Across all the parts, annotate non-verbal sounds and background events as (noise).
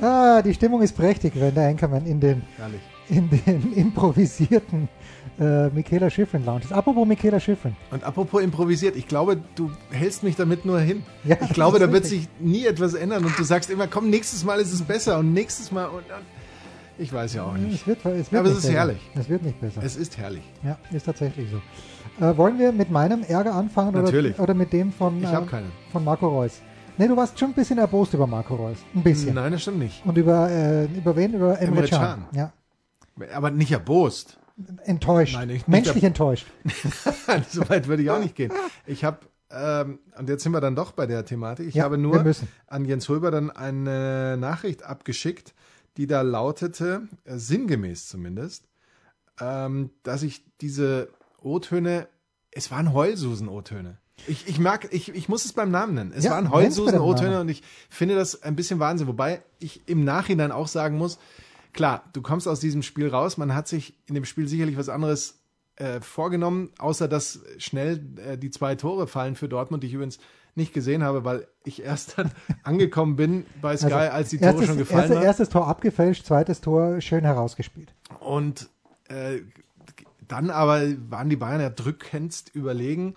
Ah, die Stimmung ist prächtig, wenn der Anchorman in den, Herrlich. in den (laughs) improvisierten äh, Michaela Schifrin Lounge ist. Apropos Michaela Schifrin. Und apropos improvisiert, ich glaube, du hältst mich damit nur hin. Ja, ich glaube, da wird sich nie etwas ändern und du sagst immer, komm, nächstes Mal ist es besser und nächstes Mal und, und ich weiß ja auch nicht. Es wird, es wird Aber es ist besser. herrlich. Es wird nicht besser. Es ist herrlich. ja, ist tatsächlich so. Äh, wollen wir mit meinem Ärger anfangen Natürlich. Oder, oder mit dem von, Ich äh, keinen. von Marco Reus? Ne, du warst schon ein bisschen erbost über Marco Reus. Ein bisschen. Nein, das stimmt nicht. Und über, äh, über wen? Über Emre, Emre Can. Can. Ja. Aber nicht erbost. Enttäuscht. Nein, nicht Menschlich ab- enttäuscht. (laughs) so weit würde ich auch nicht gehen. Ich habe, ähm, und jetzt sind wir dann doch bei der Thematik, ich Ja, habe nur an Jens Hulber dann eine Nachricht abgeschickt, die da lautete, äh, sinngemäß zumindest, ähm, dass ich diese O-Töne, es waren Heulsusen-O-Töne. Ich, ich mag, ich, ich muss es beim Namen nennen. Es Ja, waren Heulsusen-O-Töne Namen. und ich finde das ein bisschen Wahnsinn. Wobei ich im Nachhinein auch sagen muss, klar, du kommst aus diesem Spiel raus, man hat sich in dem Spiel sicherlich was anderes äh, vorgenommen, außer dass schnell äh, die zwei Tore fallen für Dortmund, die ich übrigens nicht gesehen habe, weil ich erst dann (laughs) angekommen bin bei Sky, als die Tore Also erstes, schon gefallen erstes, waren. erstes Tor abgefälscht, zweites Tor schön herausgespielt. Und äh, dann aber waren die Bayern ja drückendst überlegen.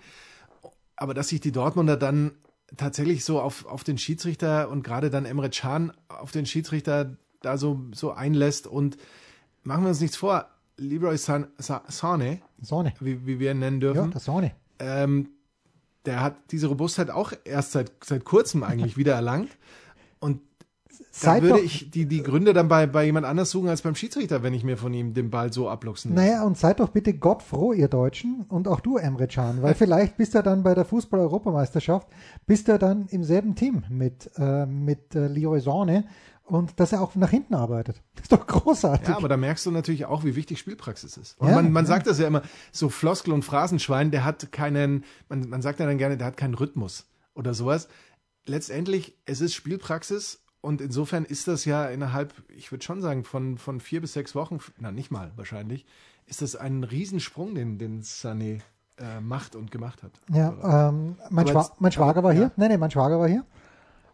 Aber dass sich die Dortmunder dann tatsächlich so auf, auf den Schiedsrichter und gerade dann Emre Can auf den Schiedsrichter da so, so einlässt und machen wir uns nichts vor, Leroy San, Sa, Sane, Sonne. wie, wie wir ihn nennen Ja, dürfen, das Sonne. ähm, der hat diese Robustheit auch erst seit, seit kurzem eigentlich (laughs) wieder erlangt. Und da Seid würde doch, ich die, die Gründe dann bei, bei jemand anders suchen als beim Schiedsrichter, wenn ich mir von ihm den Ball so abluchsen lasse. naja, und seid doch bitte Gott froh, ihr Deutschen, und auch du, Emre Can, weil (laughs) vielleicht bist du dann bei der Fußball-Europameisterschaft, bist du dann im selben Team mit, äh, mit äh, Leroy Sonne und dass er auch nach hinten arbeitet. Das (laughs) ist doch großartig. Ja, aber da merkst du natürlich auch, wie wichtig Spielpraxis ist. Ja, man, man ja. sagt das ja immer, so Floskel und Phrasenschwein, der hat keinen, man, man sagt ja dann gerne, der hat keinen Rhythmus oder sowas. Letztendlich, es ist Spielpraxis und insofern ist das ja innerhalb, ich würde schon sagen, von, von vier bis sechs Wochen, na nicht mal wahrscheinlich, ist das ein Riesensprung, den, den Sané äh, macht und gemacht hat. Ja, ähm, mein, Schwa jetzt- mein Schwager war hier. ja. Nein, nein, mein Schwager war hier.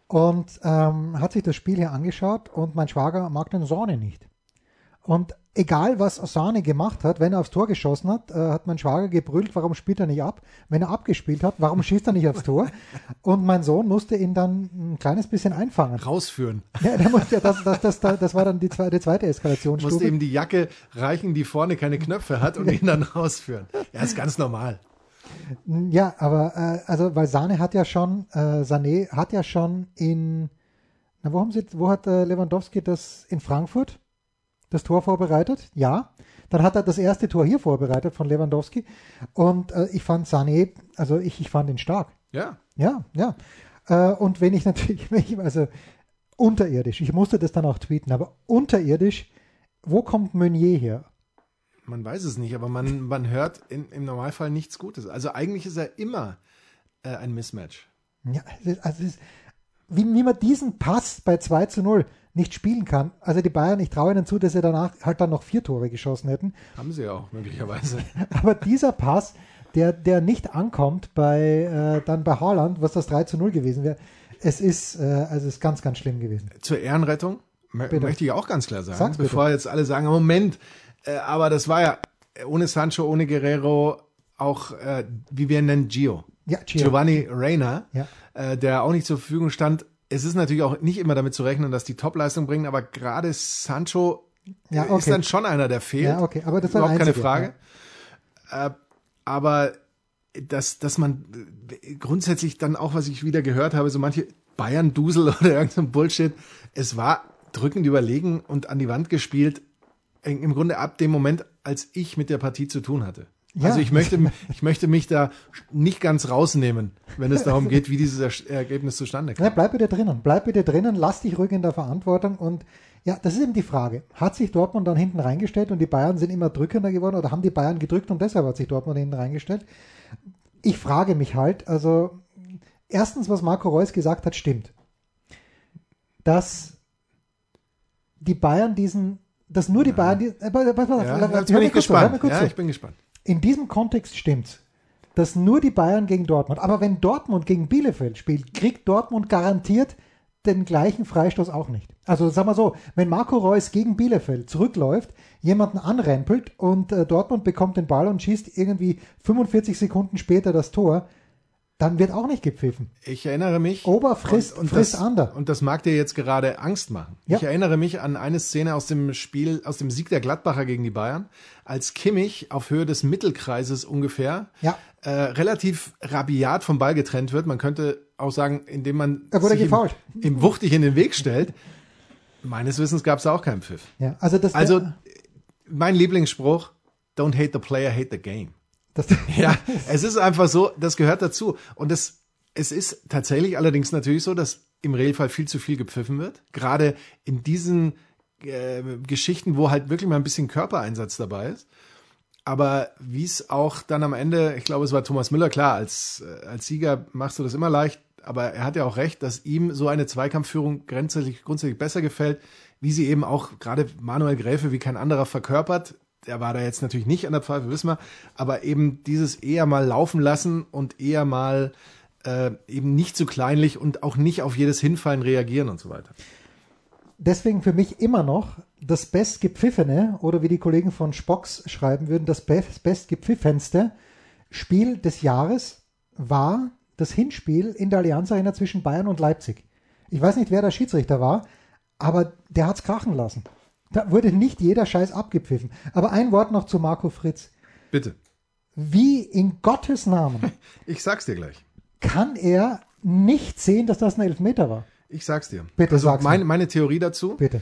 Und ähm, hat sich das Spiel hier angeschaut und mein Schwager mag den Sahne nicht. Und egal, was Sahne gemacht hat, wenn er aufs Tor geschossen hat, äh, hat mein Schwager gebrüllt, warum spielt er nicht ab? Wenn er abgespielt hat, warum schießt er nicht aufs Tor? Und mein Sohn musste ihn dann ein kleines bisschen einfangen. Rausführen. Ja, der musste, das, das, das, das, war dann die zweite, die zweite Musste Eskalationsstufe. ihm die Jacke reichen, die vorne keine Knöpfe hat und ihn dann rausführen. Ja, ist ganz normal. Ja, aber äh, also weil Sahne hat ja schon, äh, Sané hat ja schon in, na wo haben sie, wo hat äh, Lewandowski das in Frankfurt das Tor vorbereitet? Ja. Dann hat er das erste Tor hier vorbereitet von Lewandowski und äh, ich fand Sané, also ich, ich fand ihn stark. Ja. Ja, ja. Äh, und wenn ich natürlich, (laughs) wenn ich, also unterirdisch, ich musste das dann auch tweeten, aber unterirdisch, wo kommt Meunier her? Man weiß es nicht, aber man, man hört in, im Normalfall nichts Gutes. Also eigentlich ist er immer äh, ein Mismatch. Ja, also es ist, wie, wie man diesen Pass bei 2 zu 0 nicht spielen kann. Also die Bayern, ich traue ihnen zu, dass sie danach halt dann noch vier Tore geschossen hätten. Haben sie ja auch möglicherweise. (laughs) Aber dieser Pass, der, der nicht ankommt bei äh, dann bei Haaland, was das 3 zu 0 gewesen wäre, es ist, äh, also ist ganz, ganz schlimm gewesen. Zur Ehrenrettung Bitte. möchte ich auch ganz klar sagen, Sag's bitte. bevor jetzt alle sagen, Moment, äh, aber das war ja ohne Sancho, ohne Guerrero auch, äh, wie wir ihn nennen, Gio. Ja, Gio. Giovanni Reina, Ja. äh, der auch nicht zur Verfügung stand. Es ist natürlich auch nicht immer damit zu rechnen, dass die Topleistung bringen, aber gerade Sancho Ja, okay. ist dann schon einer, der fehlt. Ja, okay, aber das war Überhaupt keine einzige, Frage. Äh, aber dass, dass man äh, grundsätzlich dann auch, was ich wieder gehört habe, so manche Bayern-Dusel (laughs) oder irgendein Bullshit, es war drückend überlegen und an die Wand gespielt, im Grunde ab dem Moment, als ich mit der Partie zu tun hatte. Ja. Also ich möchte, ich möchte mich da nicht ganz rausnehmen, wenn es darum geht, wie dieses Ergebnis zustande Ja, kam. bleib bitte drinnen, bleib bitte drinnen, lass dich ruhig in der Verantwortung und ja, das ist eben die Frage. Hat sich Dortmund dann hinten reingestellt und die Bayern sind immer drückender geworden oder haben die Bayern gedrückt und deshalb hat sich Dortmund hinten reingestellt? Ich frage mich halt, also erstens, was Marco Reus gesagt hat, stimmt. Dass die Bayern diesen, dass nur die Bayern, die, äh, Ja, bin ich hör gespannt. Ja, ich bin gespannt. In diesem Kontext stimmt's, dass nur die Bayern gegen Dortmund. Aber wenn Dortmund gegen Bielefeld spielt, kriegt Dortmund garantiert den gleichen Freistoß auch nicht. Also sagen wir so, wenn Marco Reus gegen Bielefeld zurückläuft, jemanden anrempelt und äh, Dortmund bekommt den Ball und schießt irgendwie 45 Sekunden später das Tor, dann wird auch nicht gepfiffen. Ich erinnere mich. Ober frisst- frisst das, Under. Und das mag dir jetzt gerade Angst machen. Ja. Ich erinnere mich an eine Szene aus dem Spiel, aus dem Sieg der Gladbacher gegen die Bayern, als Kimmich auf Höhe des Mittelkreises ungefähr Ja. äh, relativ rabiat vom Ball getrennt wird. Man könnte auch sagen, indem man sich ihm, gefoult. ihm wuchtig in den Weg stellt. Meines Wissens gab es auch keinen Pfiff. Ja, also das, Also mein Lieblingsspruch: Don't hate the player, hate the game. Das, (laughs) Ja, es ist einfach so, das gehört dazu. Und es, es ist tatsächlich allerdings natürlich so, dass im Regelfall viel zu viel gepfiffen wird. Gerade in diesen äh, Geschichten, wo halt wirklich mal ein bisschen Körpereinsatz dabei ist. Aber wie es auch dann am Ende, ich glaube, es war Thomas Müller, klar, als, äh, als Sieger machst du das immer leicht, aber er hat ja auch recht, dass ihm so eine Zweikampfführung grundsätzlich, grundsätzlich besser gefällt, wie sie eben auch gerade Manuel Gräfe wie kein anderer verkörpert. Der war da jetzt natürlich nicht an der Pfeife, wissen wir, aber eben dieses eher mal laufen lassen und eher mal äh, eben nicht zu kleinlich und auch nicht auf jedes Hinfallen reagieren und so weiter. deswegen für mich immer noch das bestgepfiffene oder wie die Kollegen von Spocks schreiben würden, das best, bestgepfiffenste Spiel des Jahres war das Hinspiel in der Allianz Arena zwischen Bayern und Leipzig. Ich weiß nicht, wer der Schiedsrichter war, aber der hat's krachen lassen. Da wurde nicht jeder Scheiß abgepfiffen. Aber ein Wort noch zu Marco Fritz. Bitte. Wie in Gottes Namen (laughs) Ich sag's dir gleich. kann er nicht sehen, dass das ein Elfmeter war? Ich sag's dir. Bitte also sag's meine, mir. meine Theorie dazu. Bitte.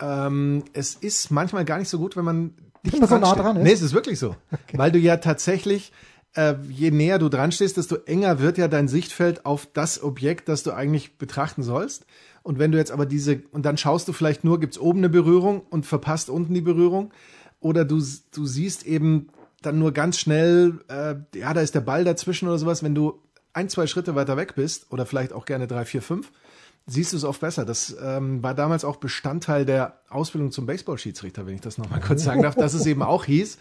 Ähm, es ist manchmal gar nicht so gut, wenn man dicht man so nah dran ist? Nee, es ist wirklich so. (laughs) Weil du ja tatsächlich, äh, je näher du dran stehst, desto enger wird ja dein Sichtfeld auf das Objekt, das du eigentlich betrachten sollst. Und wenn du jetzt aber diese, und dann schaust du vielleicht nur, gibt's oben eine Berührung und verpasst unten die Berührung. Oder du, du siehst eben dann nur ganz schnell, äh, ja, da ist der Ball dazwischen oder sowas. Wenn du ein, zwei Schritte weiter weg bist, oder vielleicht auch gerne drei, vier, fünf, siehst du es oft besser. Das ähm, war damals auch Bestandteil der Ausbildung zum Baseballschiedsrichter, wenn ich das nochmal kurz sagen darf, dass es eben auch hieß,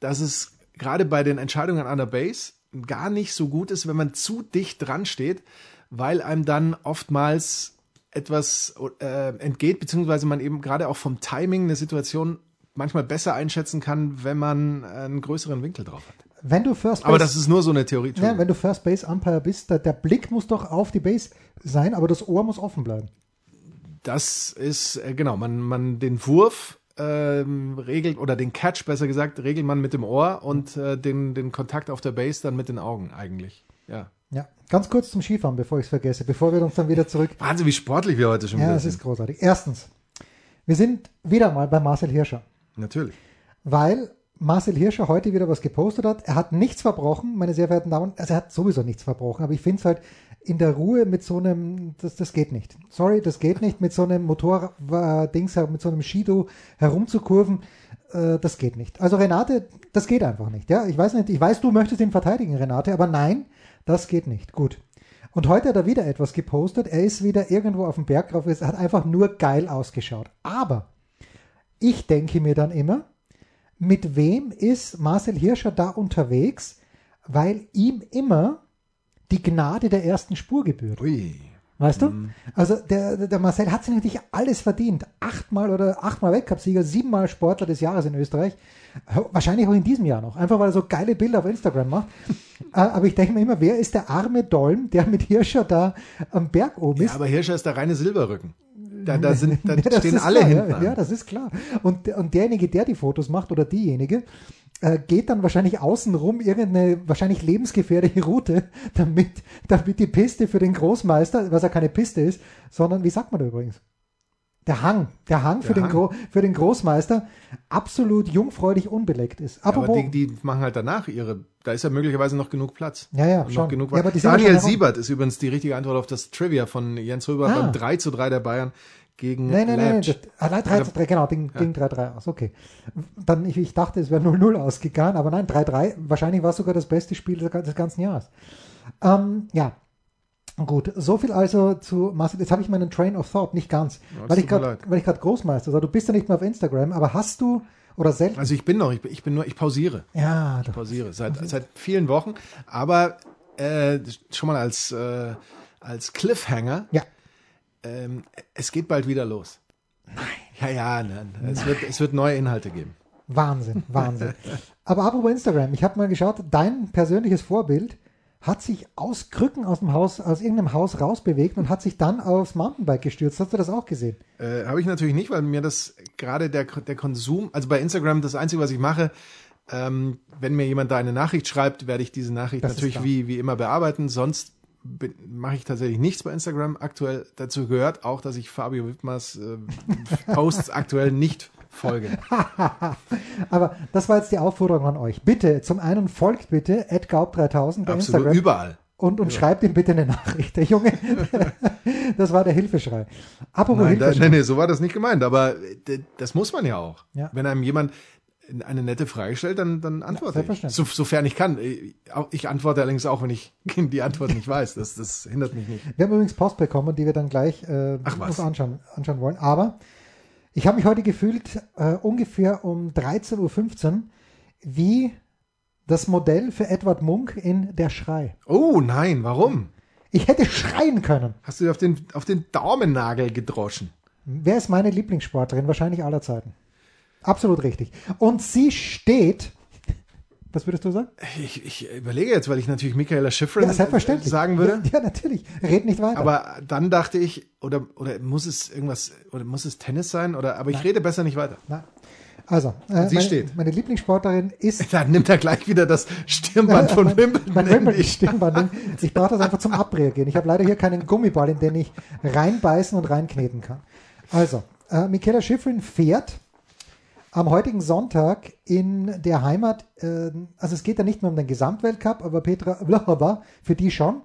dass es gerade bei den Entscheidungen an der Base gar nicht so gut ist, wenn man zu dicht dran steht, weil einem dann oftmals etwas äh, entgeht, beziehungsweise man eben gerade auch vom Timing eine Situation manchmal besser einschätzen kann, wenn man einen größeren Winkel drauf hat. Wenn du First Aber Base- das ist nur so eine Theorie. Ja, wenn du First Base Umpire bist, der, der Blick muss doch auf die Base sein, aber das Ohr muss offen bleiben. Das ist, äh, genau, man, man den Wurf ähm, regelt, oder den Catch besser gesagt, regelt man mit dem Ohr und äh, den, den Kontakt auf der Base dann mit den Augen eigentlich. Ja. Ja, ganz kurz zum Skifahren, bevor ich es vergesse, bevor wir uns dann wieder zurück. Wahnsinn, wie sportlich wir heute schon Ja, wieder das sind. ist großartig. Erstens, wir sind wieder mal bei Marcel Hirscher, Natürlich. weil Marcel Hirscher heute wieder was gepostet hat. Er hat nichts verbrochen, meine sehr verehrten Damen. Also er hat sowieso nichts verbrochen, aber ich finde es halt in der Ruhe mit so einem, das, das geht nicht. Sorry, das geht nicht, mit so einem Motor-Dings, mit so einem Shido herumzukurven. Äh, das geht nicht. Also Renate, das geht einfach nicht. Ja, ich weiß nicht, ich weiß, du möchtest ihn verteidigen, Renate, aber nein, das geht nicht. Gut. Und heute hat er wieder etwas gepostet. Er ist wieder irgendwo auf dem Berg drauf. Es hat einfach nur geil ausgeschaut. Aber ich denke mir dann immer, mit wem ist Marcel Hirscher da unterwegs, weil ihm immer die Gnade der ersten Spur gebührt. Ui. Weißt du? Also der, der Marcel hat sich natürlich alles verdient. Achtmal oder achtmal Weltcupsieger, siebenmal Sportler des Jahres in Österreich. Wahrscheinlich auch in diesem Jahr noch. Einfach weil er so geile Bilder auf Instagram macht. (laughs) Äh, Aber ich denke mir immer, wer ist der arme Dolm, der mit Hirscher da am Berg oben ist? Ja, aber Hirscher ist der reine Silberrücken. Da, da, sind, da Ja, stehen alle klar, hinten. Ja, ja, das ist klar. Und, und derjenige, der die Fotos macht oder diejenige, äh, geht dann wahrscheinlich außenrum irgendeine wahrscheinlich lebensgefährliche Route, (laughs) damit, damit die Piste für den Großmeister, was ja keine Piste ist, sondern, wie sagt man da übrigens? der Hang, der Hang, für, Der den Hang. Gro für den Großmeister absolut jungfräulich unbeleckt ist. Ja, aber Apropos, die, die machen halt danach ihre, da ist ja möglicherweise noch genug Platz. Ja, ja, schon. Noch genug Ja, Daniel Siebert ist übrigens die richtige Antwort auf das Trivia von Jens Röber Ah. beim 3 zu 3 der Bayern gegen Nein, nein, nein, nein. Nein 3 zu 3, genau, ging, ging 3-3 aus. Okay. Dann, ich, ich dachte, es wäre 0-0 ausgegangen, aber nein, 3-3. Wahrscheinlich war es sogar das beste Spiel des, ganzen Jahres. Ähm, ja. Gut, so viel also zu Marcel. Jetzt habe ich meinen Train of Thought nicht ganz, Ja, weil, ich grad, weil ich gerade Großmeister sag. Du bist ja nicht mehr auf Instagram, aber hast du oder selten? Also ich bin noch, ich bin, ich bin nur, ich pausiere. ja, du, pausiere seit, seit vielen Wochen. Aber äh, schon mal als, äh, als Cliffhanger, ja. Ähm, es geht bald wieder los. Nein. Ja, ja, nein. Es, wird, es wird neue Inhalte geben. Wahnsinn, Wahnsinn. Aber apropos Instagram, ich habe mal geschaut, dein persönliches Vorbild hat sich aus Krücken aus dem Haus, aus irgendeinem Haus rausbewegt und hat sich dann aufs Mountainbike gestürzt. Hast du das auch gesehen? Äh, Habe ich natürlich nicht, weil mir das gerade der, der Konsum, also bei Instagram das Einzige, was ich mache, ähm, wenn mir jemand da eine Nachricht schreibt, werde ich diese Nachricht Das natürlich wie, wie immer bearbeiten. Sonst mache ich tatsächlich nichts bei Instagram aktuell. Dazu gehört auch, dass ich Fabio Wittmers äh, (laughs) Posts aktuell nicht folge. (laughs) Aber das war jetzt die Aufforderung an euch. Bitte, zum einen folgt bitte @gaub3000 bei Absolut Instagram überall. und, und schreibt ihm bitte eine Nachricht. Der Junge, (laughs) das war der Hilfeschrei. Apropos Nein, da, Hilfeschrei. nee, nee, so war das nicht gemeint. Aber äh, das muss man ja auch. Ja. Wenn einem jemand eine nette Frage stellt, dann, dann antworte ich. selbstverständlich. So, sofern ich kann. Ich ich antworte allerdings auch, wenn ich (laughs) die Antwort nicht weiß. Das, das hindert mich nicht. Wir haben übrigens Post bekommen, die wir dann gleich äh, uns anschauen, anschauen wollen. Aber ich habe mich heute gefühlt, äh, ungefähr um 13.15 Uhr, wie das Modell für Edward Munk in Der Schrei. Oh nein, warum? Ich hätte schreien können. Hast du auf den, auf den Daumennagel gedroschen? Wer ist meine Lieblingssportlerin? Wahrscheinlich aller Zeiten. Absolut richtig. Und sie steht. (laughs) Was würdest du sagen? Ich, ich überlege jetzt, weil ich natürlich Michaela Schifrin Ja, selbstverständlich. sagen würde. Ja, ja, natürlich. Red nicht weiter. Aber dann dachte ich, oder, oder muss es irgendwas, oder muss es Tennis sein? Oder, aber ich rede besser nicht weiter. Na, also, äh, sie meine, steht. meine Lieblingssportlerin ist (laughs) Dann nimmt er gleich wieder das Stirnband von Wimbledon. mein in Wimbledon die- Stirnband. Ich brauche das einfach zum Abreagieren. Ich habe leider hier keinen Gummiball, in den ich reinbeißen und reinkneten kann. Also, äh, Michaela Schifrin fährt am heutigen Sonntag in der Heimat, äh, also es geht da nicht mehr um den Gesamtweltcup, aber Petra Vlhova, für die schon,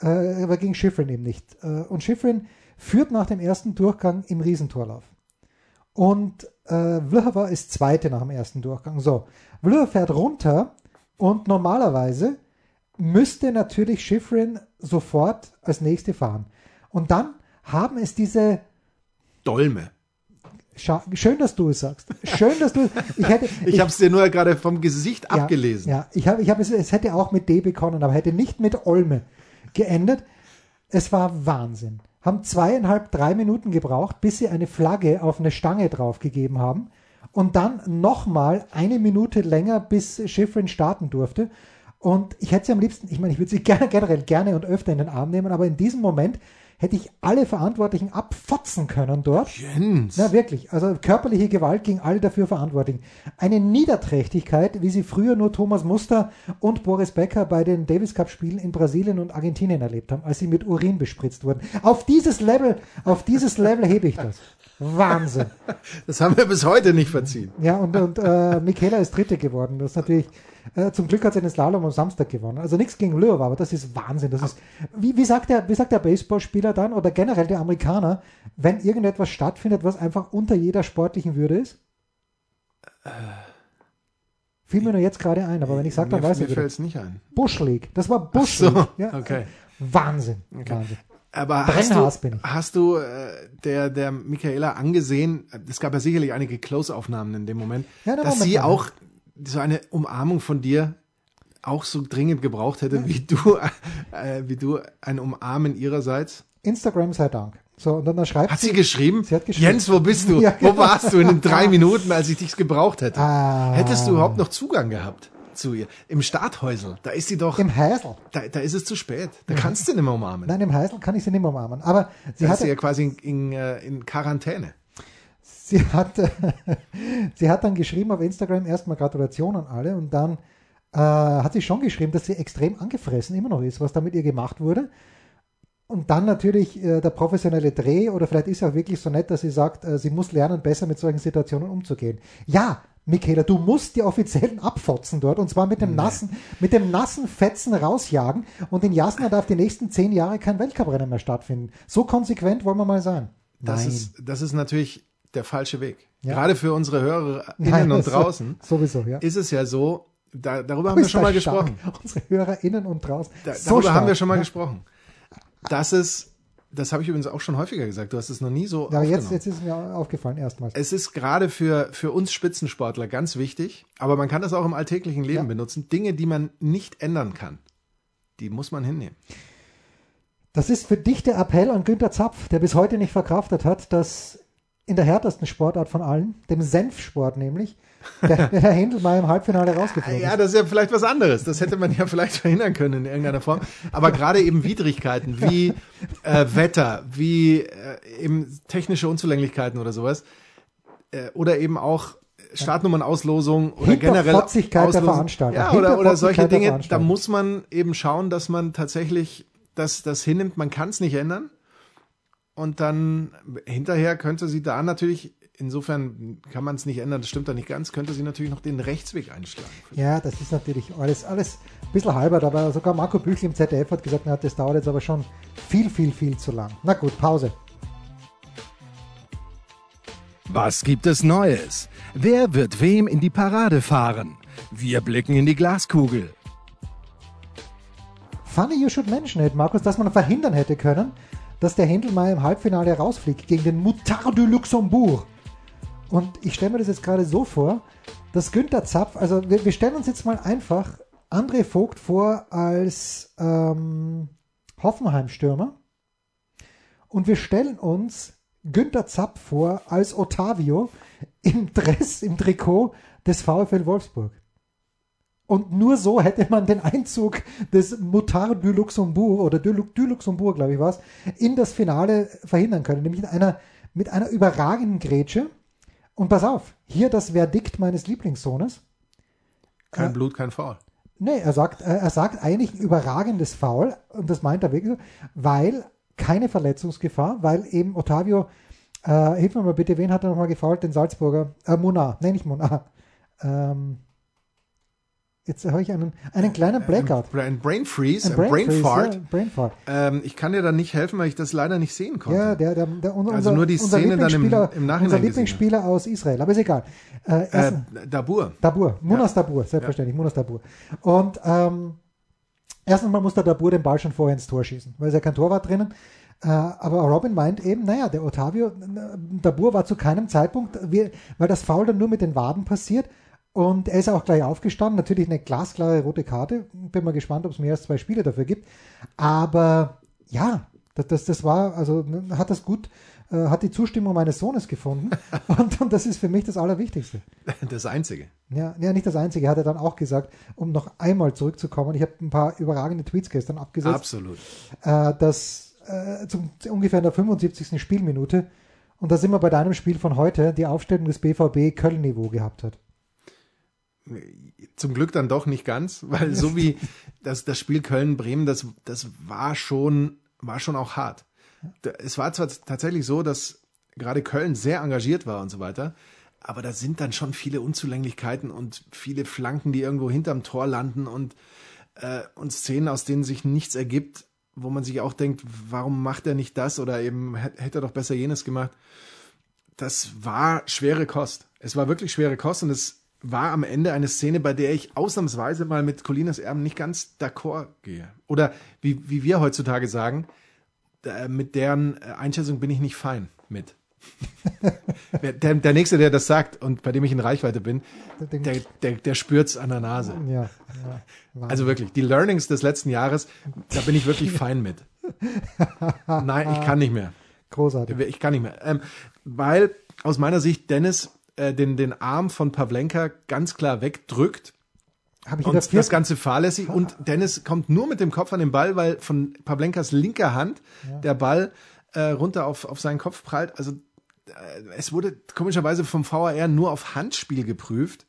äh, aber gegen Schifrin eben nicht. Äh, und Schifrin führt nach dem ersten Durchgang im Riesentorlauf. Und äh, Vlhova ist Zweite nach dem ersten Durchgang. So, Vlhova fährt runter und normalerweise müsste natürlich Schifrin sofort als Nächste fahren. Und dann haben es diese Dolme. Schön, dass du es sagst. Schön, dass du ich hätte (laughs) Ich habe es dir nur gerade vom Gesicht ja, abgelesen. Ja, ich habe ich habe es es hätte auch mit D begonnen, aber hätte nicht mit Olme geendet. Es war Wahnsinn. Haben zweieinhalb, drei Minuten gebraucht, bis sie eine Flagge auf eine Stange draufgegeben haben. Und dann nochmal eine Minute länger, bis Schifrin starten durfte. Und ich hätte sie am liebsten, ich meine, ich würde sie (laughs) gerne, generell gerne und öfter in den Arm nehmen, aber in diesem Moment hätte ich alle Verantwortlichen abfotzen können dort. Jens. Na wirklich, also körperliche Gewalt gegen alle dafür Verantwortlichen. Eine Niederträchtigkeit, wie sie früher nur Thomas Muster und Boris Becker bei den Davis Cup Spielen in Brasilien und Argentinien erlebt haben, als sie mit Urin bespritzt wurden. Auf dieses Level, auf dieses Level hebe ich das. Wahnsinn. (laughs) Das haben wir bis heute nicht verziehen. Ja, und, und äh, Michaela ist Dritte geworden. Das ist natürlich, äh, zum Glück hat sie den Slalom am Samstag gewonnen. Also nichts gegen Löwe, aber das ist Wahnsinn. Das ist, wie, wie, sagt der, wie sagt der Baseballspieler dann oder generell der Amerikaner, wenn irgendetwas stattfindet, was einfach unter jeder sportlichen Würde ist? Fiel mir nur jetzt gerade ein, aber wenn ich sage, dann mir weiß mir ich wieder. fällt es nicht ein. Bush League. Das war Bush so, League. Ja, okay. Wahnsinn. Wahnsinn. Aber hast du, bin ich. hast du äh, der, der Michaela angesehen, es gab ja sicherlich einige Close-Aufnahmen in dem Moment, Ja, da dass sie auch so eine Umarmung von dir auch so dringend gebraucht hätte, wie du, äh, wie du ein Umarmen ihrerseits? Instagram sei Dank. So, und dann schreibt Hat sie geschrieben? Sie hat geschrieben. Jens, wo bist du? (laughs) Ja, genau. Wo warst du in den drei (laughs) Minuten, als ich dich gebraucht hätte? Ah. Hättest du überhaupt noch Zugang gehabt zu ihr? Im Starthäusel, da ist sie doch, im Häsel. da, da ist es zu spät. Da kannst du nicht mehr umarmen. Nein, im Häsel kann ich sie nicht mehr umarmen. Aber sie da ist hatte, sie ja quasi in, in, äh, in Quarantäne. sie hat, (laughs) sie hat dann geschrieben auf Instagram erstmal Gratulation an alle und dann äh, hat sie schon geschrieben, dass sie extrem angefressen immer noch ist, was da mit ihr gemacht wurde. und dann natürlich äh, der professionelle Dreh oder vielleicht ist er auch wirklich so nett, dass sie sagt, äh, sie muss lernen, besser mit solchen Situationen umzugehen. Ja, Michaela, du musst die Offiziellen abfotzen dort und zwar mit dem nassen, mit dem nassen Fetzen rausjagen und in Jasna darf die nächsten zehn Jahre kein Weltcuprennen mehr stattfinden. So konsequent wollen wir mal sein. Das Nein. ist, das ist natürlich der falsche Weg. Ja. Gerade für unsere Hörer Nein, innen und so- draußen Sowieso, ja. ist es ja so, da, darüber haben wir schon mal stark. gesprochen. Unsere Hörer innen und draußen. Da, so darüber stark. haben wir schon mal gesprochen. Das ist, das habe ich übrigens auch schon häufiger gesagt, du hast es noch nie so Ja, aber jetzt, jetzt ist mir aufgefallen erstmals. Es ist gerade für, für uns Spitzensportler ganz wichtig, aber man kann das auch im alltäglichen Leben Ja. benutzen. Dinge, die man nicht ändern kann, die muss man hinnehmen. Das ist für dich der Appell an Günter Zapf, der bis heute nicht verkraftet hat, dass in der härtesten Sportart von allen, dem Senfsport nämlich, der, der Händel mal im Halbfinale rausgeflogen Ja, ist. das ist ja vielleicht was anderes. Das hätte man ja vielleicht verhindern können in irgendeiner Form. Aber gerade eben Widrigkeiten wie äh, Wetter, wie äh, eben technische Unzulänglichkeiten oder sowas. Äh, oder eben auch Startnummernauslosung oder generell Hinterfotzigkeit der Auslosung. Veranstalter. Ja, oder, oder solche Dinge. Da muss man eben schauen, dass man tatsächlich das, das hinnimmt. Man kann es nicht ändern. Und dann hinterher könnte sie da natürlich, insofern kann man es nicht ändern, das stimmt da nicht ganz, könnte sie natürlich noch den Rechtsweg einschlagen. Ja, das ist natürlich alles, alles ein bisschen halbert, aber sogar Marco Büchel im ZDF hat gesagt, na, das dauert jetzt aber schon viel, viel, viel zu lang. Na gut, Pause. Was gibt es Neues? Wer wird wem in die Parade fahren? Wir blicken in die Glaskugel. Funny you should mention it, Markus, dass man verhindern hätte können, dass der Händel mal im Halbfinale rausfliegt gegen den Moutard du Luxembourg. Und ich stelle mir das jetzt gerade so vor, dass Günther Zapf, also wir, wir stellen uns jetzt mal einfach André Vogt vor als ähm, Hoffenheim-Stürmer und wir stellen uns Günther Zapf vor als Ottavio im Dress, im Trikot des VfL Wolfsburg. Und nur so hätte man den Einzug des Moutard du Luxembourg oder du, du Luxembourg, glaube ich, war in das Finale verhindern können. Nämlich mit einer, mit einer überragenden Grätsche. Und pass auf, hier das Verdikt meines Lieblingssohnes. Kein Blut, kein Foul. Nee, er sagt, äh, er sagt eigentlich ein überragendes Foul, und das meint er wirklich so, weil keine Verletzungsgefahr, weil eben Ottavio, äh, hilf mir mal bitte, wen hat er nochmal gefault? Den Salzburger, äh, Munar, nee, nicht Munar. Ähm, jetzt habe ich einen, einen kleinen Blackout. Ein, Brain Freeze, ein, Brain Brain, Freeze, Fart. Ja, Brain Fart. Ähm, ich kann dir da nicht helfen, weil ich das leider nicht sehen konnte. Ja, der, der, der, unser, Also nur die Szene dann im- im Nachhinein Unser Lieblingsspieler aus Israel, aber ist egal. Äh, äh, erstens- Dabur. Dabur, Munas Dabur, selbstverständlich, Munas Dabur. Und ähm, erstens mal muss der Dabur den Ball schon vorher ins Tor schießen, weil es ja kein Tor war drinnen. Äh, aber Robin meint eben, naja, der Otavio, äh, Dabur war zu keinem Zeitpunkt, weil das Foul dann nur mit den Waden passiert. Und er ist auch gleich aufgestanden. Natürlich eine glasklare rote Karte. Bin mal gespannt, ob es mehr als zwei Spiele dafür gibt. Aber ja, das, das, das war, also hat das gut, äh, hat die Zustimmung meines Sohnes gefunden. (laughs) und, und das ist für mich das Allerwichtigste. Das Einzige. Ja, ja, nicht das Einzige. Hat er dann auch gesagt, um noch einmal zurückzukommen. Ich habe ein paar überragende Tweets gestern abgesetzt, Absolut. äh, dass äh, zum, ungefähr in der 75. Spielminute, und da sind wir bei deinem Spiel von heute, die Aufstellung des BVB Köln-Niveau gehabt hat. Zum Glück dann doch nicht ganz, (laughs) weil so wie das, das Spiel Köln-Bremen, das, das war schon, war schon auch hart. Es war zwar tatsächlich so, dass gerade Köln sehr engagiert war und so weiter, aber da sind dann schon viele Unzulänglichkeiten und viele Flanken, die irgendwo hinterm Tor landen und, äh, und Szenen, aus denen sich nichts ergibt, wo man sich auch denkt, warum macht er nicht das oder eben hätte er doch besser jenes gemacht. Das war schwere Kost. Es war wirklich schwere Kost und es war am Ende eine Szene, bei der ich ausnahmsweise mal mit Colinas Erben nicht ganz d'accord gehe. Oder wie, wie wir heutzutage sagen, mit deren äh, Einschätzung bin ich nicht fein mit. (laughs) Der, der Nächste, der das sagt und bei dem ich in Reichweite bin, der, der, der spürt's an der Nase. Ja, ja. Also wirklich, die Learnings des letzten Jahres, da bin ich wirklich (laughs) fein mit. Nein, ich kann nicht mehr. großartig. Ich kann nicht mehr. Ähm, weil aus meiner Sicht Dennis äh, den, den Arm von Pavlenka ganz klar wegdrückt Habe ich und vier, das Ganze fahrlässig. Und Dennis kommt nur mit dem Kopf an den Ball, weil von Pavlenkas linker Hand der Ball äh, runter auf, auf seinen Kopf prallt. Also äh, es wurde komischerweise vom VAR nur auf Handspiel geprüft.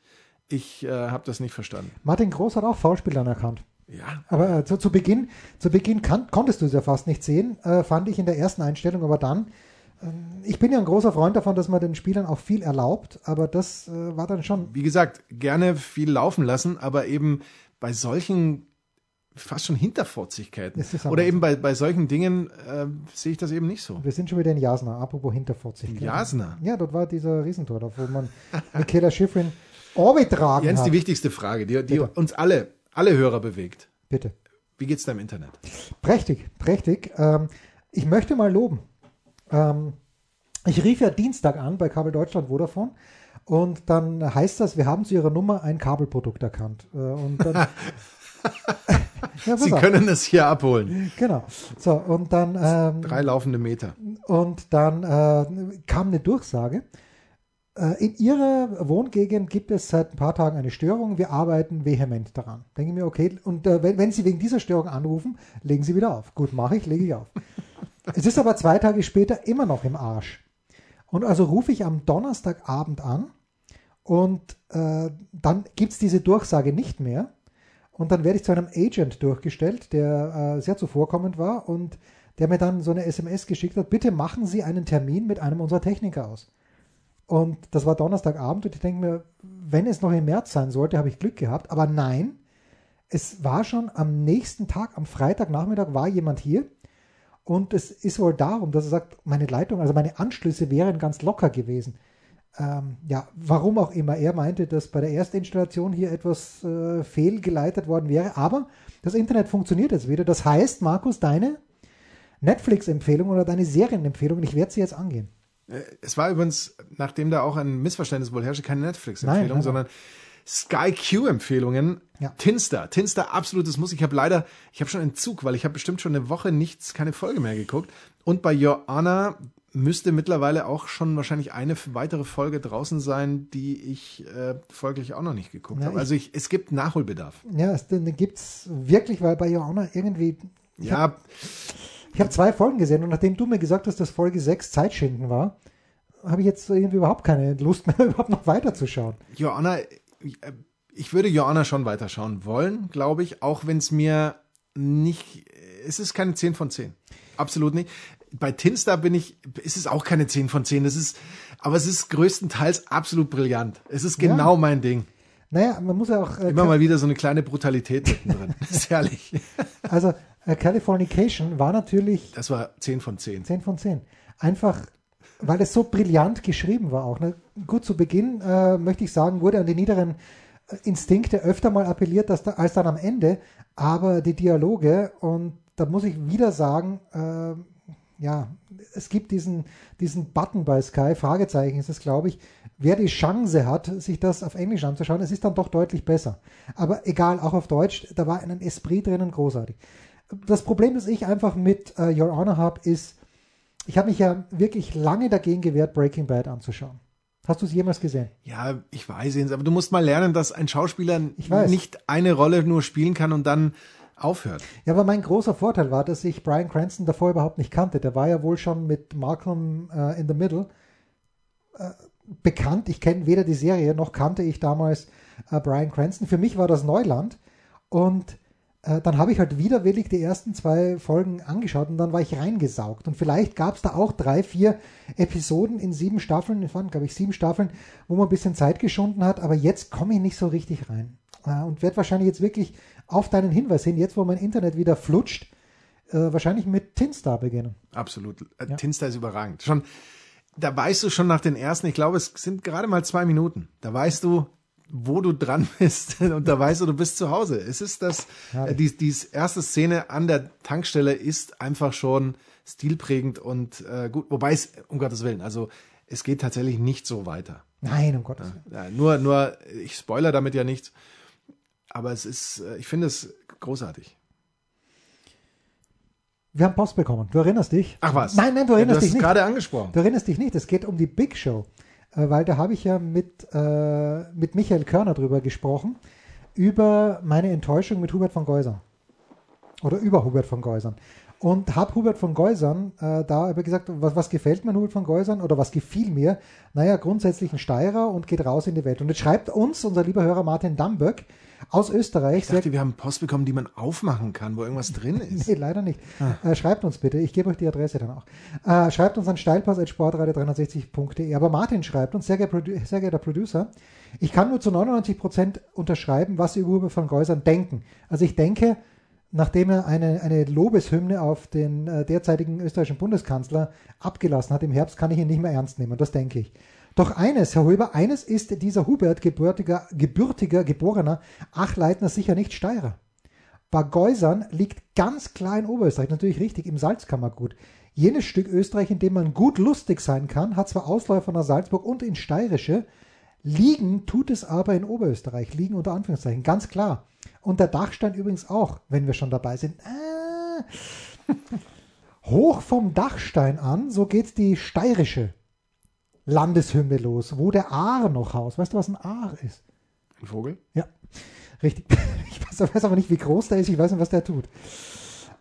Ich äh, habe das nicht verstanden. Martin Groß hat auch Foulspiel anerkannt. Ja. Aber äh, zu, zu Beginn, zu Beginn kann, konntest du es ja fast nicht sehen, äh, fand ich in der ersten Einstellung, aber dann, ich bin ja ein großer Freund davon, dass man den Spielern auch viel erlaubt, aber das äh, war dann schon. Wie gesagt, gerne viel laufen lassen, aber eben bei solchen fast schon Hinterfotzigkeiten oder eben bei, bei solchen Dingen äh, sehe ich das eben nicht so. Wir sind schon wieder in Jasna, apropos Hinterfotzigkeit. Jasna? Ja, dort war dieser Riesentor, wo man (laughs) Michaela Schifrin Orbit tragen Jens, hat. die wichtigste Frage, die, die uns alle, alle Hörer bewegt. Bitte. Wie geht's da im Internet? Prächtig, prächtig. Ähm, ich möchte mal loben. Ähm, ich rief ja Dienstag an bei Kabel Deutschland Vodafone und dann heißt das, wir haben zu Ihrer Nummer ein Kabelprodukt erkannt. Äh, und dann, (laughs) ja, Sie auf. können es hier abholen. Genau. So, und dann, ähm, Drei laufende Meter. und dann äh, kam eine Durchsage. Äh, in Ihrer Wohngegend gibt es seit ein paar Tagen eine Störung. Wir arbeiten vehement daran. Denke ich mir, okay. Und äh, wenn, wenn Sie wegen dieser Störung anrufen, legen Sie wieder auf. Gut, mache ich, lege ich auf. Es ist aber zwei Tage später immer noch im Arsch. Und also rufe ich am Donnerstagabend an und äh, dann gibt es diese Durchsage nicht mehr. Und dann werde ich zu einem Agent durchgestellt, der äh, sehr zuvorkommend war und der mir dann so eine SMS geschickt hat, bitte machen Sie einen Termin mit einem unserer Techniker aus. Und das war Donnerstagabend und ich denke mir, wenn es noch im März sein sollte, habe ich Glück gehabt. Aber nein, es war schon am nächsten Tag, am Freitagnachmittag war jemand hier und es ist wohl darum, dass er sagt, meine Leitung, also meine Anschlüsse wären ganz locker gewesen. Ähm, ja, warum auch immer. Er meinte, dass bei der Erstinstallation hier etwas äh, fehlgeleitet worden wäre, aber das Internet funktioniert jetzt wieder. Das heißt, Markus, deine Netflix-Empfehlung oder deine Serienempfehlung, ich werde sie jetzt angehen. Äh, Es war übrigens, nachdem da auch ein Missverständnis wohl herrschte, keine Netflix-Empfehlung, sondern Sky Q-Empfehlungen. Ja. Tinster, Tinster, absolutes Muss. Ich habe leider, ich habe schon Entzug, weil ich habe bestimmt schon eine Woche nichts, keine Folge mehr geguckt. Und bei Honor müsste mittlerweile auch schon wahrscheinlich eine weitere Folge draußen sein, die ich äh, folglich auch noch nicht geguckt habe. ich- Also ich, es gibt Nachholbedarf. Ja, es gibt es wirklich, weil bei Joanna irgendwie. Ich Ja, habe hab zwei Folgen gesehen und nachdem du mir gesagt hast, dass Folge 6 Zeitschinden war, habe ich jetzt irgendwie überhaupt keine Lust mehr, (laughs) überhaupt noch weiterzuschauen. Joanna, ich würde Joanna schon weiterschauen wollen, glaube ich, auch wenn es mir nicht, es ist keine 10 von 10. Absolut nicht. Bei Tinster bin ich, ist es auch keine 10 von 10. Das ist, aber es ist größtenteils absolut brillant. Es ist Ja. genau mein Ding. Naja, man muss ja auch. Äh, Immer mal wieder so eine kleine Brutalität mittendrin. (laughs) Ist herrlich. Also, äh, Californication war natürlich Das war 10 von 10. 10 von 10. Einfach, weil es so brillant geschrieben war auch. Ne? Gut, zu Beginn äh, möchte ich sagen, wurde an die niederen äh, Instinkte öfter mal appelliert dass da, als dann am Ende, aber die Dialoge und da muss ich wieder sagen, äh, ja, es gibt diesen, diesen Button bei Sky, Fragezeichen ist es, glaube ich, wer die Chance hat, sich das auf Englisch anzuschauen, es ist dann doch deutlich besser. Aber egal, auch auf Deutsch, da war ein Esprit drinnen großartig. Das Problem, das ich einfach mit äh, Your Honor habe, ist, ich habe mich ja wirklich lange dagegen gewehrt, Breaking Bad anzuschauen. Hast du es jemals gesehen? Ja, ich weiß es, aber du musst mal lernen, dass ein Schauspieler nicht eine Rolle nur spielen kann und dann aufhört. Ja, aber mein großer Vorteil war, dass ich Brian Cranston davor überhaupt nicht kannte. Der war ja wohl schon mit Malcolm äh, in the Middle äh, bekannt. Ich kenne weder die Serie noch kannte ich damals äh, Brian Cranston. Für mich war das Neuland und äh, dann habe ich halt widerwillig die ersten zwei Folgen angeschaut und dann war ich reingesaugt. Und vielleicht gab es da auch drei, vier Episoden in sieben Staffeln, es waren, glaube ich, sieben Staffeln, wo man ein bisschen Zeit geschunden hat, aber jetzt komme ich nicht so richtig rein. Äh, und werde wahrscheinlich jetzt wirklich auf deinen Hinweis hin, jetzt wo mein Internet wieder flutscht, äh, wahrscheinlich mit Tinstar beginnen. Absolut. Äh, Ja. Tinster ist überragend. Schon, da weißt du schon nach den ersten, ich glaube, es sind gerade mal zwei Minuten. Da weißt du, wo du dran (laughs) bist und da weißt du, du bist zu Hause. Es ist das, äh, die, die erste Szene an der Tankstelle ist einfach schon stilprägend und äh, gut, wobei es, um Gottes Willen, also es geht tatsächlich nicht so weiter. Nein, um Gottes Willen. Ja, nur, nur, ich spoiler damit ja nichts, aber es ist, äh, ich finde es großartig. Wir haben Post bekommen. Du erinnerst dich? Ach was? Nein, nein, du Ja, erinnerst hast dich es nicht. gerade angesprochen. Du erinnerst dich nicht. Es geht um die Big Show. Äh, weil da habe ich ja mit, äh, mit Michael Körner drüber gesprochen. Über meine Enttäuschung mit Hubert von Geusern. Oder über Hubert von Geusern. Und habe Hubert von Geusern äh, da ich gesagt, was, was gefällt mir Hubert von Geusern oder was gefiel mir? Naja, grundsätzlich ein Steirer und geht raus in die Welt. Und jetzt schreibt uns unser lieber Hörer Martin Damböck, aus Österreich. Ich dachte, wir haben Post bekommen, die man aufmachen kann, wo irgendwas drin (laughs) ist. nee, leider nicht. Ah. Äh, schreibt uns bitte, ich gebe euch die Adresse dann auch. Äh, schreibt uns an steilpass.sportradio360.de. Aber Martin schreibt uns, sehr, geehrter, sehr geehrter Producer, ich kann nur zu 99 Prozent unterschreiben, was Sie über Huber von Geusern denken. Also ich denke, nachdem er eine, eine Lobeshymne auf den äh, derzeitigen österreichischen Bundeskanzler abgelassen hat im Herbst, kann ich ihn nicht mehr ernst nehmen. Das denke ich. Doch eines, Herr Huber, eines ist dieser Hubert gebürtiger, gebürtiger, geborener Achleitner sicher nicht Steirer. Bad Geusern liegt ganz klar in Oberösterreich, natürlich richtig, im Salzkammergut. Jenes Stück Österreich, in dem man gut lustig sein kann, hat zwar Ausläufer nach Salzburg und ins Steirische, liegen tut es aber in Oberösterreich, liegen unter Anführungszeichen, ganz klar. Und der Dachstein übrigens auch, wenn wir schon dabei sind. Äh, (laughs) hoch vom Dachstein an, so geht die steirische Landeshymne los, wo der Aar noch haust. Weißt du, was ein Aar ist? Ein Vogel? Ja, richtig. (laughs) Ich weiß, weiß aber nicht, wie groß der ist, ich weiß nicht, was der tut.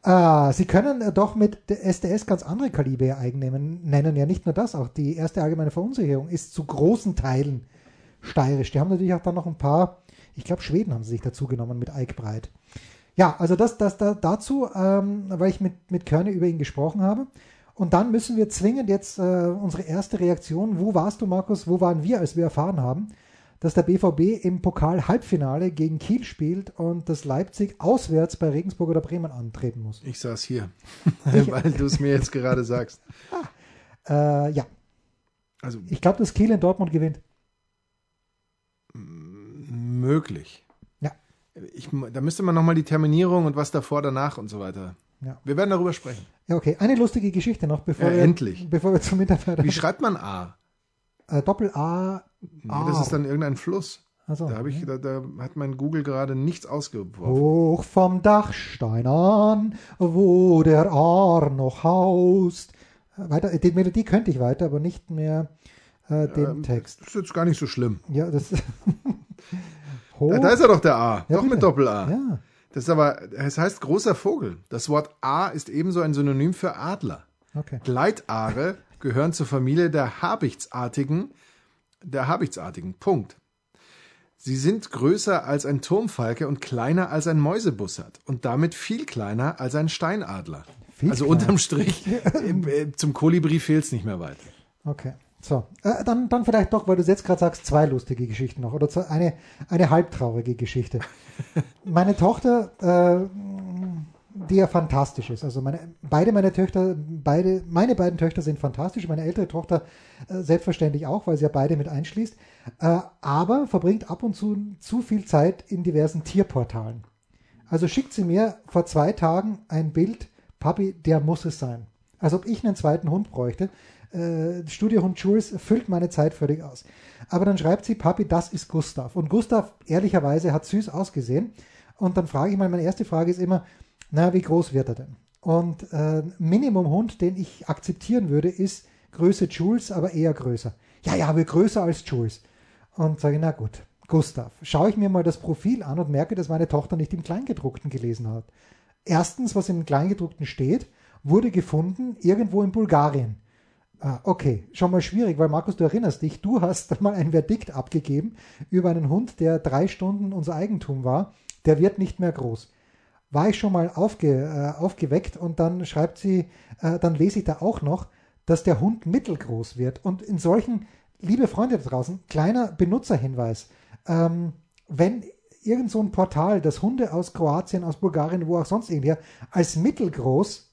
Äh, Sie können doch mit der SDS ganz andere Kaliber eigen nennen. Ja, nicht nur das, auch die erste allgemeine Verunsicherung ist zu großen Teilen steirisch. Die haben natürlich auch dann noch ein paar, ich glaube, Schweden haben sie sich dazu genommen mit Eickbreit. Ja, also das, das da, dazu, ähm, weil ich mit, mit Körne über ihn gesprochen habe. Und dann müssen wir zwingend jetzt äh, unsere erste Reaktion, wo warst du, Markus, wo waren wir, als wir erfahren haben, dass der BVB im Pokal-Halbfinale gegen Kiel spielt und das Leipzig auswärts bei Regensburg oder Bremen antreten muss. Ich saß hier, (laughs) weil du es mir jetzt gerade sagst. Ah, äh, ja. Also, ich glaube, dass Kiel in Dortmund gewinnt. Möglich. Ja. Ich, da müsste man nochmal die Terminierung und was davor, danach und so weiter ja. Wir werden darüber sprechen. Ja, okay. Eine lustige Geschichte noch, bevor, ja, wir, endlich. bevor wir zum Mitarbeiter. Wie schreibt man A? Äh, Doppel A. Nee, das ist dann irgendein Fluss. Also, da, ich, da, da, hat mein Google gerade nichts ausgeworfen. Hoch vom Dachstein an, wo der Aar noch haust. Weiter, die Melodie könnte ich weiter, aber nicht mehr äh, den ähm, Text. Das ist jetzt gar nicht so schlimm. Ja, das. (laughs) da, da, ist er doch der A. Ja, doch bitte. mit Doppel A. Ja. Das ist aber, es heißt großer Vogel. Das Wort A ist ebenso ein Synonym für Adler. Okay. Gleitaare gehören zur Familie der Habichtsartigen, der Habichtsartigen. Punkt. Sie sind größer als ein Turmfalke und kleiner als ein Mäusebussard und damit viel kleiner als ein Steinadler. Viel also kleiner. unterm Strich, (laughs) äh, zum Kolibri fehlt es nicht mehr weit. Okay. So, äh, dann, dann vielleicht doch, weil du jetzt gerade sagst, zwei lustige Geschichten noch oder eine, eine halbtraurige Geschichte. (laughs) meine Tochter, äh, die ja fantastisch ist, also meine, beide meine Töchter, beide, meine beiden Töchter sind fantastisch, meine ältere Tochter äh, selbstverständlich auch, weil sie ja beide mit einschließt, äh, aber verbringt ab und zu zu viel Zeit in diversen Tierportalen. Also schickt sie mir vor zwei Tagen ein Bild, Papi, der muss es sein. Als ob ich einen zweiten Hund bräuchte äh, Studiohund Jules füllt meine Zeit völlig aus. Aber dann schreibt sie, Papi, das ist Gustav. Und Gustav, ehrlicherweise, hat süß ausgesehen. Und dann frage ich mal, meine erste Frage ist immer, na, wie groß wird er denn? Und äh, Minimumhund, den ich akzeptieren würde, ist Größe Jules, aber eher größer. Ja, ja, aber größer als Jules. Und sage, na gut, Gustav, schaue ich mir mal das Profil an und merke, dass meine Tochter nicht im Kleingedruckten gelesen hat. Erstens, was im Kleingedruckten steht, wurde gefunden irgendwo in Bulgarien. Ah, okay, schon mal schwierig, weil Markus, du erinnerst dich, du hast (laughs) mal ein Verdikt abgegeben über einen Hund, der drei Stunden unser Eigentum war. Der wird nicht mehr groß. War ich schon mal aufge, äh, aufgeweckt und dann schreibt sie, äh, dann lese ich da auch noch, dass der Hund mittelgroß wird. Und in solchen, liebe Freunde da draußen, kleiner Benutzerhinweis, ähm, wenn irgend so ein Portal, das Hunde aus Kroatien, aus Bulgarien, wo auch sonst irgendwer, als mittelgroß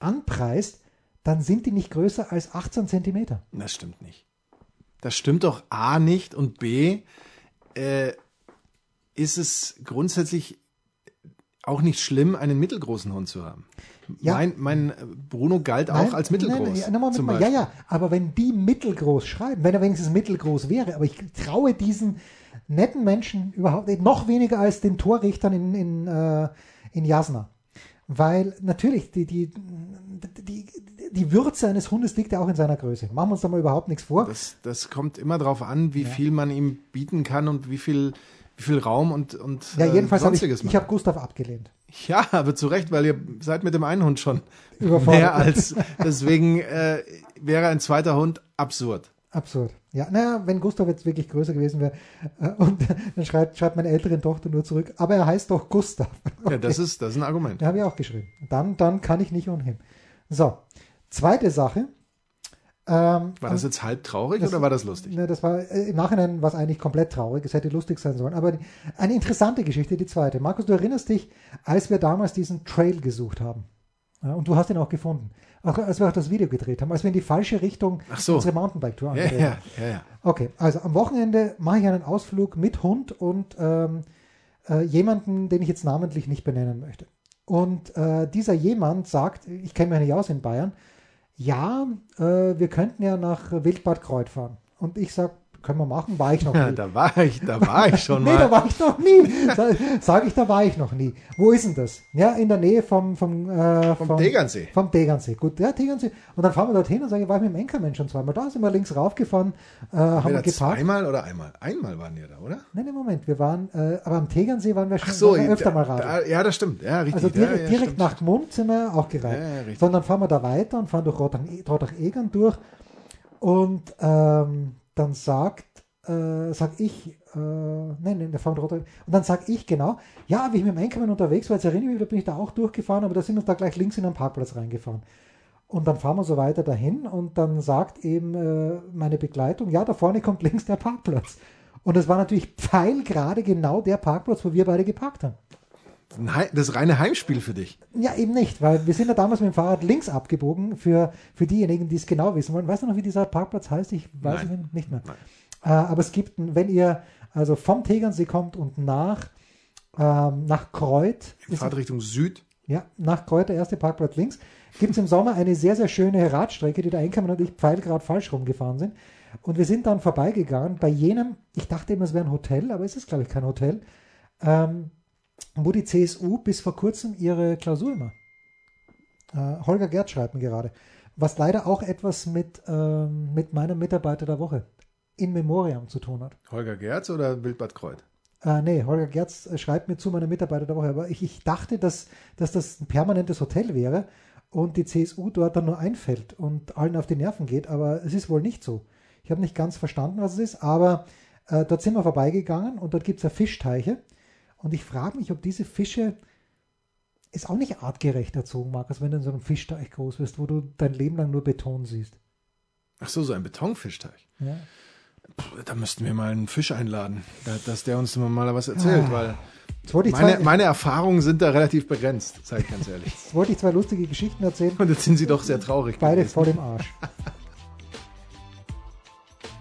anpreist, dann sind die nicht größer als 18 Zentimeter. Das stimmt nicht. Das stimmt doch A nicht und B äh, ist es grundsätzlich auch nicht schlimm, einen mittelgroßen Hund zu haben. Ja. Mein, mein Bruno galt nein, auch als mittelgroß. Nein, nein, mal, ja, ja, aber wenn die mittelgroß schreiben, wenn er wenigstens mittelgroß wäre, aber ich traue diesen netten Menschen überhaupt noch weniger als den Torrichtern in, in, äh, in Jasna. Weil natürlich, die, die, die, Würze eines Hundes liegt ja auch in seiner Größe. Machen wir uns da mal überhaupt nichts vor. Das, das kommt immer darauf an, wie ja. viel man ihm bieten kann und wie viel, wie viel Raum und, und Ja, jedenfalls äh, habe ich, ich habe Gustav abgelehnt. Ja, aber zu Recht, weil ihr seid mit dem einen Hund schon mehr als. Deswegen äh, wäre ein zweiter Hund absurd. Absurd. Ja, naja, wenn Gustav jetzt wirklich größer gewesen wäre äh, und (laughs) dann schreibt, schreibt meine ältere Tochter nur zurück, aber er heißt doch Gustav. Okay. Ja, das ist, das ist ein Argument. Da habe ich auch geschrieben. Dann, dann kann ich nicht umhin. So, zweite Sache. Ähm, war das jetzt halb traurig das, oder war das lustig? Ne, das war äh, im Nachhinein war es eigentlich komplett traurig. Es hätte lustig sein sollen. Aber die, eine interessante Geschichte, die zweite. Markus, du erinnerst dich, als wir damals diesen Trail gesucht haben. Ja, und du hast ihn auch gefunden. Auch als wir auch das Video gedreht haben, als wir in die falsche Richtung so. unsere Mountainbike-Tour angedreht ja, haben. Ja, ja, ja. Okay, also am Wochenende mache ich einen Ausflug mit Hund und ähm, äh, jemanden, den ich jetzt namentlich nicht benennen möchte. Und äh, dieser jemand sagt, ich kenne mich nicht aus in Bayern, ja, äh, wir könnten ja nach Wildbad Kreuz fahren. Und ich sage, können wir machen, war ich noch nie. Ja, da war ich, da war ich schon (laughs) nee, mal. da war ich noch nie. Sage ich, da war ich noch nie. Wo ist denn das? Ja, in der Nähe vom vom, äh, vom, vom Tegernsee. Vom Tegernsee. Gut, ja, Tegernsee. Und dann fahren wir dorthin und sagen, war ich mit dem Enkermann schon zweimal da, sind wir links raufgefahren, äh, haben wir geparkt. Zweimal oder einmal? Einmal waren wir da, oder? Nein, nein, Moment, wir waren, äh, aber am Tegernsee waren wir schon so, öfter da, mal raus. Ja, das stimmt, ja, richtig. Also direkt, ja, ja, direkt nach Gmund sind wir auch gereiht. Ja, Sondern fahren wir da weiter und fahren durch Rottach-Egern durch und ähm, dann sagt äh, sag ich, äh, nein, nein, der fährt runter. Und dann sag ich genau, ja, wie ich mit dem Enkermann unterwegs war, jetzt erinnere ich mich, da bin ich da auch durchgefahren, aber da sind wir da gleich links in einen Parkplatz reingefahren. Und dann fahren wir so weiter dahin und dann sagt eben äh, meine Begleitung, ja, da vorne kommt links der Parkplatz. Und es war natürlich pfeilgerade genau der Parkplatz, wo wir beide geparkt haben. Das reine Heimspiel für dich. Ja, eben nicht, weil wir sind ja damals mit dem Fahrrad links abgebogen für, für diejenigen, die es genau wissen wollen. Weißt du noch, wie dieser Parkplatz heißt? Ich weiß Nein. nicht mehr. Äh, aber es gibt, wenn ihr also vom Tegernsee kommt und nach, ähm, nach Kreuth. Fahrt Richtung Süd. Ja, nach Kreuth, der erste Parkplatz links, gibt es im Sommer eine sehr, sehr schöne Radstrecke, die der Enkermann und ich pfeilgrad falsch rumgefahren sind. Und wir sind dann vorbeigegangen bei jenem, ich dachte immer, es wäre ein Hotel, aber es ist, glaube ich, kein Hotel, ähm, wo die CSU bis vor kurzem ihre Klausur immer. Äh, Holger Gerd schreibt mir gerade. Was leider auch etwas mit, ähm, mit meinem Mitarbeiter der Woche in Memoriam zu tun hat. Holger Gerz oder Wildbad Kreuth? Äh, nee, Holger Gerz äh, schreibt mir zu, meine Mitarbeiter der Woche. Aber ich, ich dachte, dass, dass das ein permanentes Hotel wäre und die CSU dort dann nur einfällt und allen auf die Nerven geht. Aber es ist wohl nicht so. Ich habe nicht ganz verstanden, was es ist, aber äh, dort sind wir vorbeigegangen und dort gibt es ja Fischteiche. Und ich frage mich, ob diese Fische ist auch nicht artgerecht erzogen, Markus, wenn du in so einem Fischteich groß wirst, wo du dein Leben lang nur Beton siehst. Ach so, so ein Betonfischteich. Ja. Da müssten wir mal einen Fisch einladen, dass der uns mal was erzählt, ah. weil meine, meine, Erfahrungen sind da relativ begrenzt, sage ich ganz ehrlich. Jetzt wollte ich zwei lustige Geschichten erzählen. Und jetzt sind sie doch sehr traurig. Beide gewesen. vor dem Arsch. (laughs)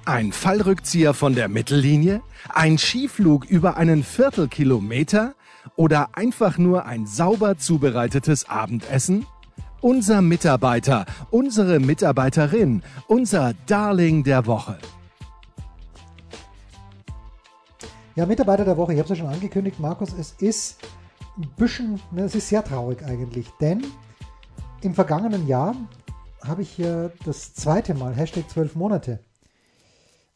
Ein Fallrückzieher von der Mittellinie? Ein Skiflug über einen Viertelkilometer? Oder einfach nur ein sauber zubereitetes Abendessen? Unser Mitarbeiter, unsere Mitarbeiterin, unser Darling der Woche. Ja, Mitarbeiter der Woche, ich habe es ja schon angekündigt, Markus, es ist ein bisschen, ne, es ist sehr traurig eigentlich, denn im vergangenen Jahr habe ich hier das zweite Mal Hashtag 12 Monate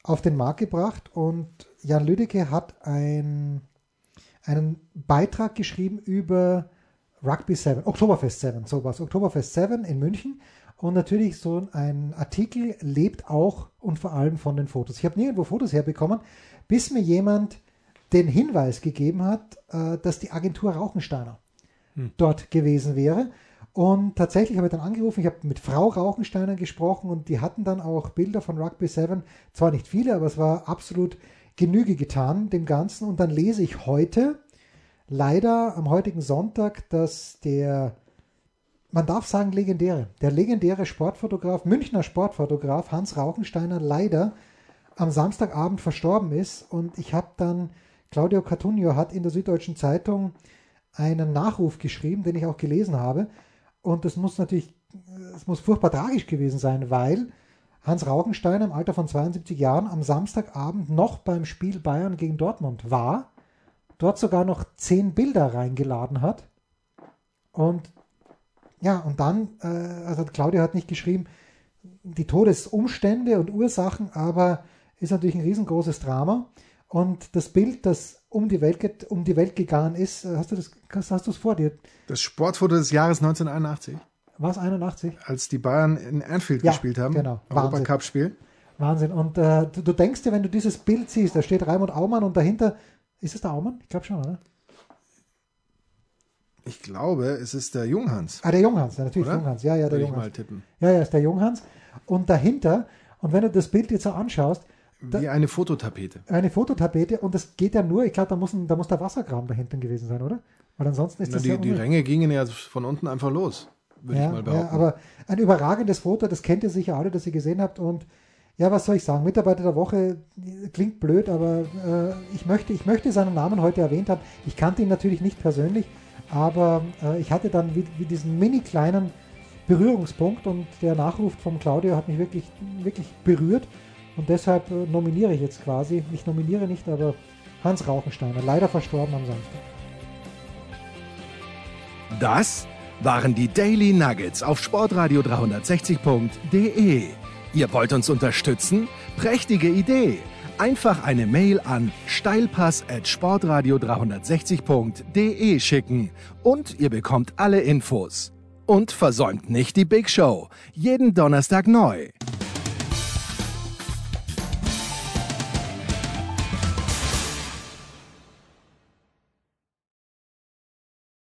auf den Markt gebracht und Jan Lüdecke hat ein, einen Beitrag geschrieben über Rugby 7, Oktoberfest 7, sowas, Oktoberfest 7 in München und natürlich so ein Artikel lebt auch und vor allem von den Fotos. Ich habe nirgendwo Fotos herbekommen, bis mir jemand den Hinweis gegeben hat, äh, dass die Agentur Rauchensteiner hm. dort gewesen wäre. Und tatsächlich habe ich dann angerufen, ich habe mit Frau Rauchensteiner gesprochen und die hatten dann auch Bilder von Rugby 7. Zwar nicht viele, aber es war absolut Genüge getan dem Ganzen. Und dann lese ich heute, leider am heutigen Sonntag, dass der, man darf sagen legendäre, der legendäre Sportfotograf, Münchner Sportfotograf Hans Rauchensteiner leider am Samstagabend verstorben ist. Und ich habe dann Claudio Cartunio hat in der Süddeutschen Zeitung einen Nachruf geschrieben, den ich auch gelesen habe. Und das muss natürlich, es muss furchtbar tragisch gewesen sein, weil Hans Raugenstein im Alter von 72 Jahren am Samstagabend noch beim Spiel Bayern gegen Dortmund war, dort sogar noch zehn Bilder reingeladen hat. Und ja, und dann, äh, also Claudio hat nicht geschrieben, die Todesumstände und Ursachen, aber ist natürlich ein riesengroßes Drama. Und das Bild, das um die Welt, um die Welt gegangen ist, äh, hast du das, hast du es vor dir? Das Sportfoto des Jahres 1981. War es 81? Als die Bayern in Anfield ja, gespielt haben. Genau. Europacup-Spiel. Wahnsinn. Und äh, du, du, denkst dir, wenn du dieses Bild siehst, da steht Raimund Aumann und dahinter, ist es der Aumann? Ich glaube schon, oder? Ich glaube, es ist der Junghans. Ah, der Junghans, ja, natürlich oder? Junghans. Ja, ja, der Würde Junghans. Ich mal tippen. Ja, ja, ist der Junghans. Und dahinter, und wenn du das Bild jetzt so anschaust, wie da, eine Fototapete. Eine Fototapete und das geht ja nur, ich glaube, da muss, da muss der Wassergraben dahinter gewesen sein, oder? Weil ansonsten ist Na, das die, ja die Ränge gingen ja von unten einfach los, würde ja, ich mal behaupten. Ja, aber ein überragendes Foto, das kennt ihr sicher alle, das ihr gesehen habt und ja, was soll ich sagen? Mitarbeiter der Woche klingt blöd, aber äh, ich, möchte, ich möchte seinen Namen heute erwähnt haben. Ich kannte ihn natürlich nicht persönlich, aber äh, ich hatte dann wie, wie diesen mini kleinen Berührungspunkt und der Nachruf von Claudio hat mich wirklich, wirklich berührt und deshalb äh, nominiere ich jetzt quasi, ich nominiere nicht, aber Hans Rauchensteiner, leider verstorben am Samstag. Das waren die Daily Nuggets auf sportradio 360.de. Ihr wollt uns unterstützen? Prächtige Idee! Einfach eine Mail an steilpass at sportradio 360.de schicken und ihr bekommt alle Infos. Und versäumt nicht die Big Show. Jeden Donnerstag neu.